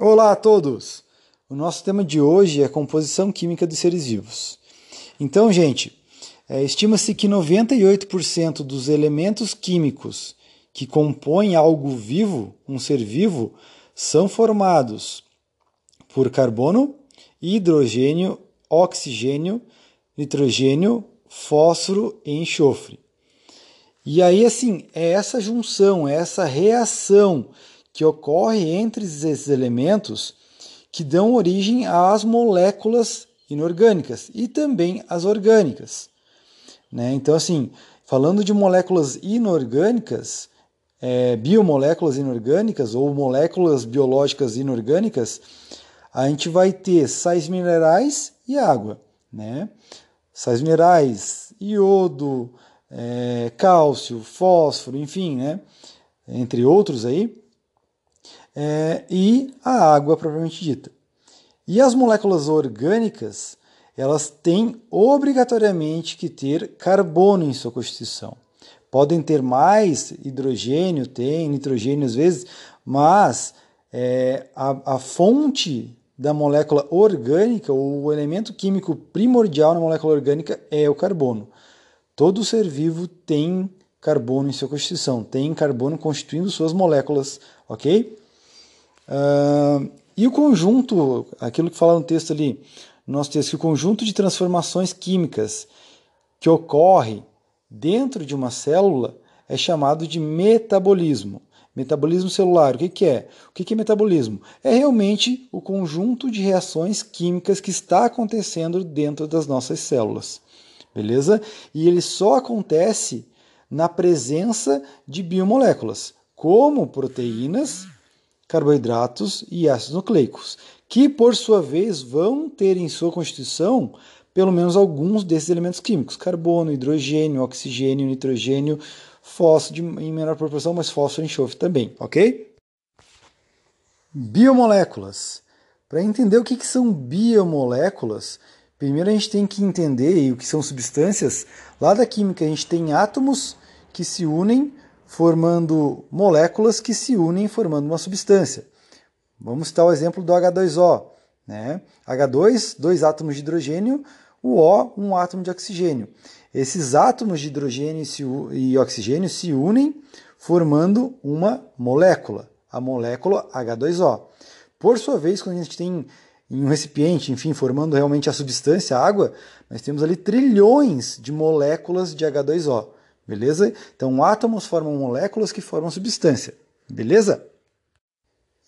Olá a todos! O nosso tema de hoje é a composição química dos seres vivos. Então, gente, é, estima-se que 98% dos elementos químicos que compõem algo vivo, um ser vivo, são formados por carbono, hidrogênio, oxigênio, nitrogênio, fósforo e enxofre. E aí, assim, é essa junção, é essa reação que ocorre entre esses elementos que dão origem às moléculas inorgânicas e também às orgânicas. Né? Então, assim, falando de moléculas inorgânicas, é, biomoléculas inorgânicas ou moléculas biológicas inorgânicas, a gente vai ter sais minerais e água. Né? Sais minerais, iodo, é, cálcio, fósforo, enfim, né? entre outros aí é, e a água propriamente dita. E as moléculas orgânicas, elas têm obrigatoriamente que ter carbono em sua constituição. Podem ter mais hidrogênio, tem nitrogênio às vezes, mas é, a, a fonte da molécula orgânica, o elemento químico primordial na molécula orgânica é o carbono. Todo ser vivo tem carbono em sua constituição, tem carbono constituindo suas moléculas, ok? Uh, e o conjunto, aquilo que fala no texto ali, no nosso texto, que o conjunto de transformações químicas que ocorre dentro de uma célula é chamado de metabolismo. Metabolismo celular, o que, que é? O que, que é metabolismo? É realmente o conjunto de reações químicas que está acontecendo dentro das nossas células. Beleza? E ele só acontece na presença de biomoléculas, como proteínas, carboidratos e ácidos nucleicos, que por sua vez vão ter em sua constituição pelo menos alguns desses elementos químicos: carbono, hidrogênio, oxigênio, nitrogênio, fósforo em menor proporção, mas fósforo e enxofre também, ok? Biomoléculas. Para entender o que, que são biomoléculas, primeiro a gente tem que entender o que são substâncias. Lá da química a gente tem átomos que se unem formando moléculas que se unem formando uma substância. Vamos citar o exemplo do H2O. Né? H2, dois átomos de hidrogênio, o O, um átomo de oxigênio. Esses átomos de hidrogênio e oxigênio se unem formando uma molécula, a molécula H2O. Por sua vez, quando a gente tem em um recipiente, enfim, formando realmente a substância, a água, nós temos ali trilhões de moléculas de H2O. Beleza? Então, átomos formam moléculas que formam substância. Beleza?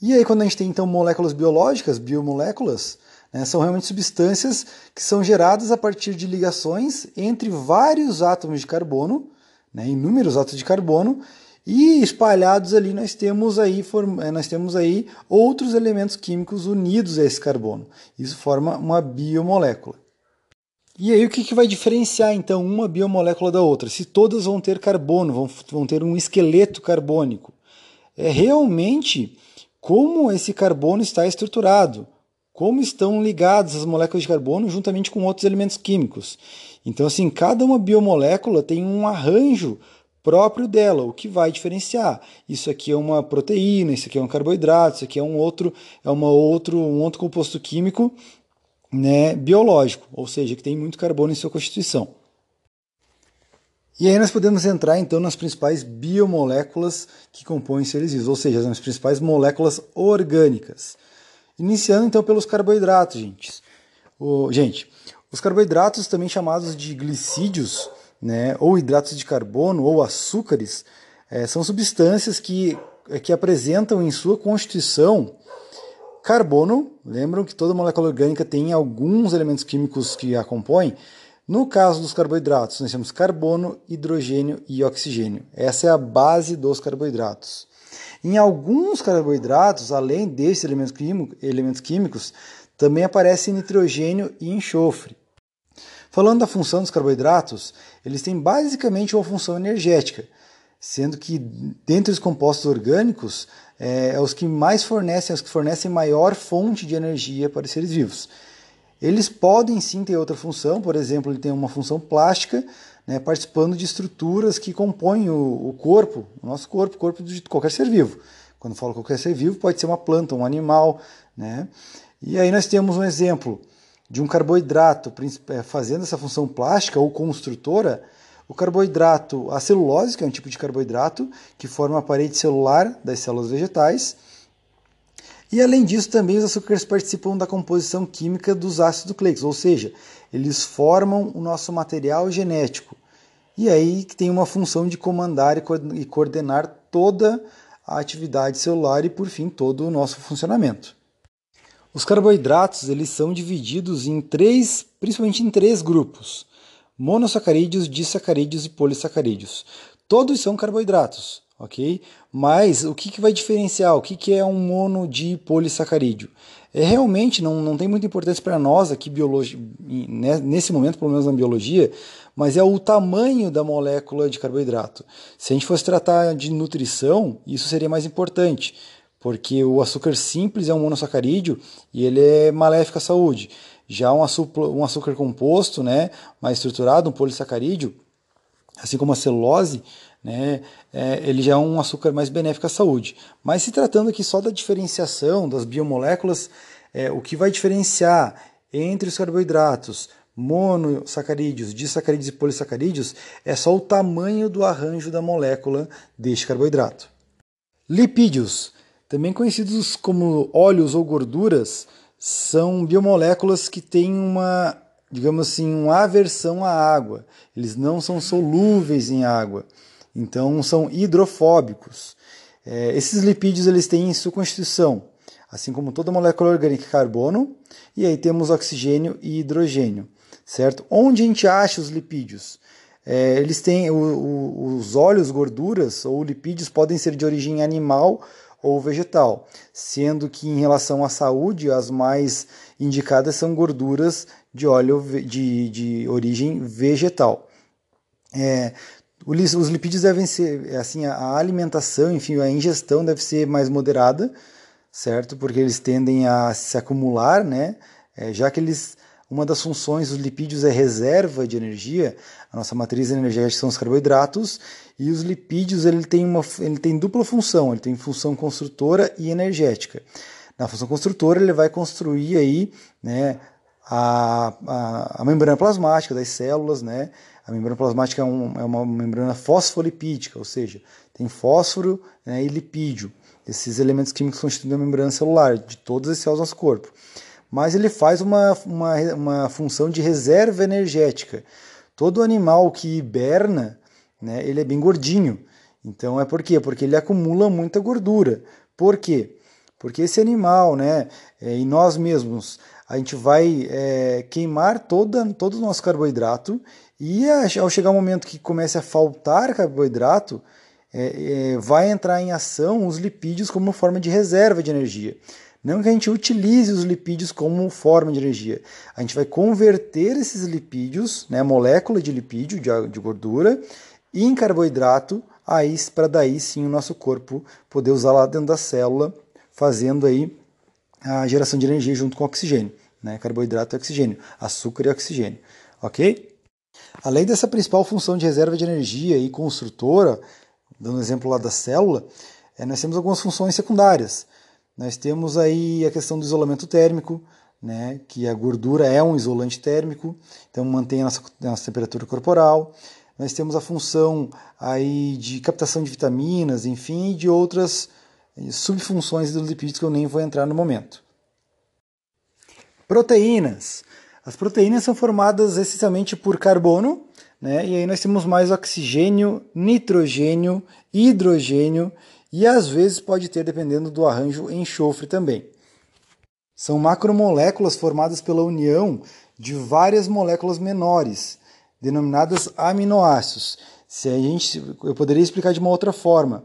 E aí, quando a gente tem então moléculas biológicas, biomoléculas, né, são realmente substâncias que são geradas a partir de ligações entre vários átomos de carbono, né, inúmeros átomos de carbono, e espalhados ali nós temos aí, eh, nós temos aí outros elementos químicos unidos a esse carbono. Isso forma uma biomolécula. E aí o que, que vai diferenciar então uma biomolécula da outra? Se todas vão ter carbono, vão, vão ter um esqueleto carbônico. É realmente como esse carbono está estruturado, como estão ligadas as moléculas de carbono juntamente com outros elementos químicos. Então, assim, cada uma biomolécula tem um arranjo próprio dela, o que vai diferenciar. Isso aqui é uma proteína, isso aqui é um carboidrato, isso aqui é um outro, é uma outro, um outro composto químico né, biológico, ou seja, que tem muito carbono em sua constituição. E aí nós podemos entrar então nas principais biomoléculas que compõem seres vivos, ou seja, nas principais moléculas orgânicas. Iniciando então pelos carboidratos, gente. O, gente, os carboidratos, também chamados de glicídios, né, ou hidratos de carbono, ou açúcares, é, são substâncias que, que apresentam em sua constituição Carbono, lembram que toda molécula orgânica tem alguns elementos químicos que a compõem. No caso dos carboidratos, nós temos carbono, hidrogênio e oxigênio. Essa é a base dos carboidratos. Em alguns carboidratos, além desses elementos, elementos químicos, também aparece nitrogênio e enxofre. Falando da função dos carboidratos, eles têm basicamente uma função energética, sendo que dentre os compostos orgânicos, é, é, os que mais fornecem, os que fornecem maior fonte de energia para os seres vivos. Eles podem sim ter outra função, por exemplo, ele tem uma função plástica, né, participando de estruturas que compõem o, o, corpo, o nosso corpo, o corpo de qualquer ser vivo, Quando falo qualquer ser vivo, pode ser uma planta, um animal, né? E aí nós temos um exemplo de um carboidrato é, fazendo essa função plástica ou construtora. O carboidrato, a celulose, que é um tipo de carboidrato que forma a parede celular das células vegetais. E além disso, também os açúcares participam da composição química dos ácidos nucleicos, ou seja, eles formam o nosso material genético. E aí que tem uma função de comandar e coordenar toda a atividade celular e, por fim, todo o nosso funcionamento. Os carboidratos eles são divididos em três, principalmente em três grupos: monossacarídeos, disacarídeos e polissacarídeos. Todos são carboidratos, ok? Mas o que, que vai diferenciar? O que, que é um mono de polissacarídeo? É realmente não, não tem muita importância para nós aqui biologia, né, nesse momento, pelo menos na biologia, mas é o tamanho da molécula de carboidrato. Se a gente fosse tratar de nutrição, isso seria mais importante, porque o açúcar simples é um monossacarídeo e ele é maléfico à saúde. Já um açúcar, um açúcar composto, né, mais estruturado, um polissacarídeo, assim como a celulose, né, é, ele já é um açúcar mais benéfico à saúde. Mas se tratando aqui só da diferenciação das biomoléculas, é, o que vai diferenciar entre os carboidratos monossacarídeos, disacarídeos e polissacarídeos é só o tamanho do arranjo da molécula deste carboidrato. Lipídios, também conhecidos como óleos ou gorduras, são biomoléculas que têm uma, digamos assim, uma aversão à água. Eles não são solúveis em água. Então são hidrofóbicos. É, esses lipídios eles têm em sua constituição, assim como toda molécula orgânica, carbono, e aí temos oxigênio e hidrogênio, certo? Onde a gente acha os lipídios? É, eles têm o, o, os óleos, gorduras ou lipídios podem ser de origem animal ou vegetal, sendo que em relação à saúde as mais indicadas são gorduras de óleo de, de origem vegetal. É, os lipídios devem ser, assim, a alimentação, enfim, a ingestão deve ser mais moderada, certo? Porque eles tendem a se acumular, né? É, já que eles, uma das funções dos lipídios é reserva de energia, a nossa matriz energética são os carboidratos, e os lipídios ele tem, uma, ele tem dupla função, ele tem função construtora e energética. Na função construtora ele vai construir aí, né, a, a, a membrana plasmática das células, né, a membrana plasmática é, um, é uma membrana fosfolipídica, ou seja, tem fósforo né, e lipídio. Esses elementos químicos constituem a membrana celular de todas as células do nosso corpo. Mas ele faz uma, uma, uma função de reserva energética. Todo animal que hiberna, né, ele é bem gordinho. Então é por quê? Porque ele acumula muita gordura. Por quê? Porque esse animal, né, é, e nós mesmos, a gente vai é, queimar toda, todo o nosso carboidrato e ao chegar o momento que comece a faltar carboidrato, é, é, vai entrar em ação os lipídios como forma de reserva de energia. Não que a gente utilize os lipídios como forma de energia. A gente vai converter esses lipídios, né, molécula de lipídio, de, de gordura, em carboidrato, aí para daí sim o nosso corpo poder usar lá dentro da célula, fazendo aí a geração de energia junto com oxigênio. Né, carboidrato e oxigênio, açúcar e oxigênio. Ok? Além dessa principal função de reserva de energia e construtora, dando exemplo lá da célula, é, nós temos algumas funções secundárias. Nós temos aí a questão do isolamento térmico, né, que a gordura é um isolante térmico, então mantém a nossa, a nossa temperatura corporal. Nós temos a função aí de captação de vitaminas, enfim, e de outras eh, subfunções dos lipídios que eu nem vou entrar no momento. Proteínas. As proteínas são formadas essencialmente por carbono, né? e aí nós temos mais oxigênio, nitrogênio, hidrogênio e às vezes pode ter, dependendo do arranjo, enxofre também. São macromoléculas formadas pela união de várias moléculas menores, denominadas aminoácidos. Se a gente, eu poderia explicar de uma outra forma.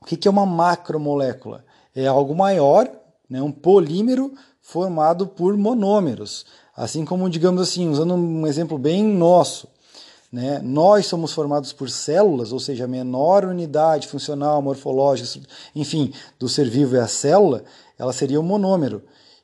O que é uma macromolécula? É algo maior, né, um polímero formado por monômeros. Assim como, digamos assim, usando um exemplo bem nosso, né? nós somos formados por células, ou seja, a menor unidade funcional, morfológica, enfim, do ser vivo é a célula, ela seria um monômero.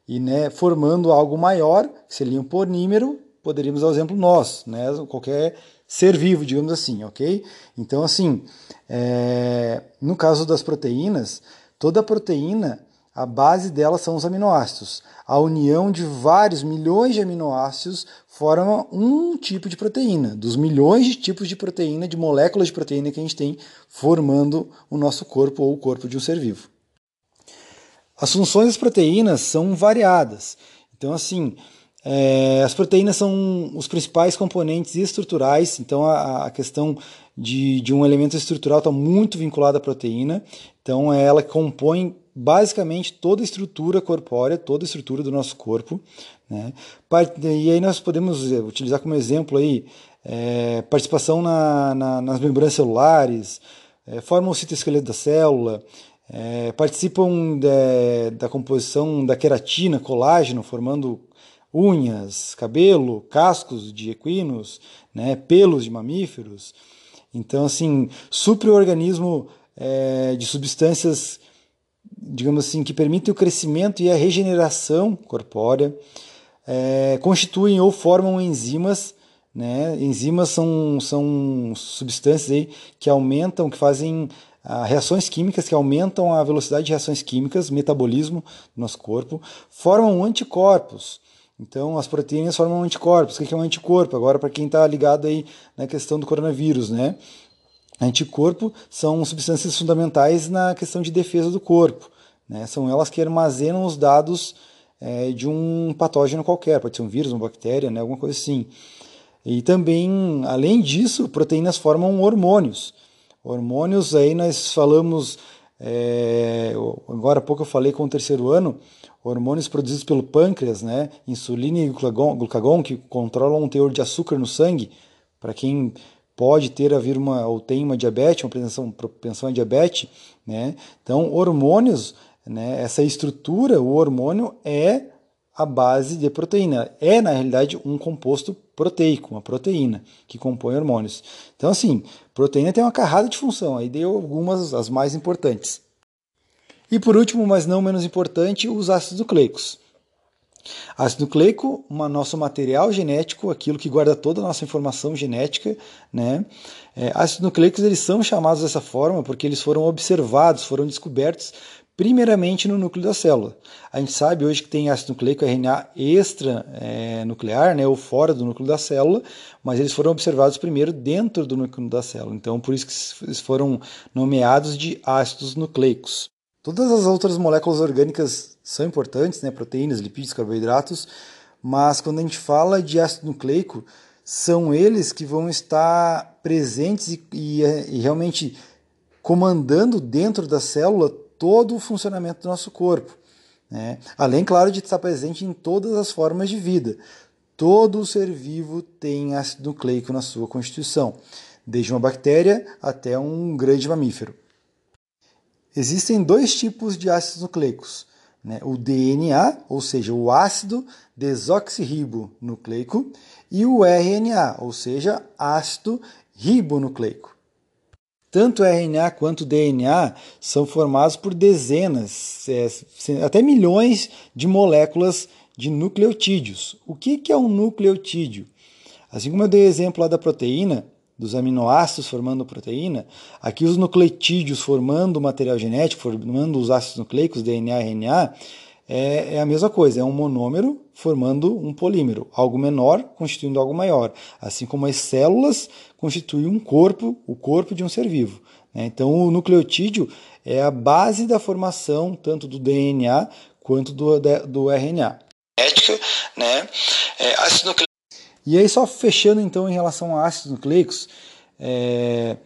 E né, formando algo maior, que seria um polímero, poderíamos dar o exemplo nós, né? qualquer ser vivo, digamos assim, ok? Então, assim, é... no caso das proteínas, Toda proteína, a base dela são os aminoácidos. A união de vários milhões de aminoácidos forma um tipo de proteína, dos milhões de tipos de proteína, de moléculas de proteína que a gente tem formando o nosso corpo ou o corpo de um ser vivo. As funções das proteínas são variadas. Então, assim, é, as proteínas são os principais componentes estruturais, então a, a questão de, de, um elemento estrutural está muito vinculada à proteína, então é ela que compõe basicamente toda a estrutura corpórea, toda a estrutura do nosso corpo. Né? E aí nós podemos eh, utilizar como exemplo aí, é, participação na, na, nas membranas celulares, é, formam o citoesqueleto da célula, é, participam de, da composição da queratina, colágeno, formando unhas, cabelo, cascos de equinos, né, pelos de mamíferos. Então, assim, supre o organismo é, de substâncias, digamos assim, que permitem o crescimento e a regeneração corpórea, é, constituem ou formam enzimas. Né? Enzimas são, são substâncias aí que aumentam, que fazem ah, reações químicas que aumentam a velocidade de reações químicas, metabolismo do nosso corpo, formam anticorpos. Então, as proteínas formam anticorpos. O que é um anticorpo? Agora, para quem está ligado aí na questão do coronavírus, né? Anticorpo são substâncias fundamentais na questão de defesa do corpo. Né? São elas que armazenam os dados é, de um patógeno qualquer, pode ser um vírus, uma bactéria, né? alguma coisa assim. E também, além disso, proteínas formam hormônios. Hormônios, aí nós falamos, é, agora há pouco eu falei com o terceiro ano, hormônios produzidos pelo pâncreas, né, insulina e glucagon, que controlam o teor de açúcar no sangue, para quem pode ter haver uma ou tem uma diabetes, uma propensão, propensão a diabetes, né? Então, hormônios, né, essa estrutura, o hormônio é a base de proteína. É, na realidade, um composto proteico, uma proteína que compõe hormônios. Então, assim, proteína tem uma carrada de função, aí deu algumas, as mais importantes. E por último, mas não menos importante, os ácidos nucleicos. Ácido nucleico, uma, nosso material genético, aquilo que guarda toda a nossa informação genética. Né? É, ácidos nucleicos eles são chamados dessa forma porque eles foram observados, foram descobertos primeiramente no núcleo da célula. A gente sabe hoje que tem ácido nucleico RNA extranuclear, é, né, ou fora do núcleo da célula, mas eles foram observados primeiro dentro do núcleo da célula. Então, por isso que eles foram nomeados de ácidos nucleicos. Todas as outras moléculas orgânicas são importantes, né? proteínas, lipídios, carboidratos, mas quando a gente fala de ácido nucleico, são eles que vão estar presentes e, e, e realmente comandando dentro da célula todo o funcionamento do nosso corpo. Né? Além, claro, de estar presente em todas as formas de vida. Todo ser vivo tem ácido nucleico na sua constituição, desde uma bactéria até um grande mamífero. Existem dois tipos de ácidos nucleicos. Né? O DNA, ou seja, o ácido desoxirribonucleico, e o RNA, ou seja, ácido ribonucleico. Tanto o RNA quanto o DNA são formados por dezenas, até milhões de moléculas de nucleotídeos. O que é um nucleotídeo? Assim como eu dei exemplo lá da proteína, dos aminoácidos formando proteína, aqui os nucleotídeos formando o material genético, formando os ácidos nucleicos, DNA e RNA, é, é, a mesma coisa, é um monômero formando um polímero, algo menor constituindo algo maior, assim como as células constituem um corpo, o corpo de um ser vivo. Né? Então, o nucleotídeo é a base da formação tanto do DNA quanto do, do RNA. Né? É, e aí, só fechando então em relação a ácidos nucleicos, é,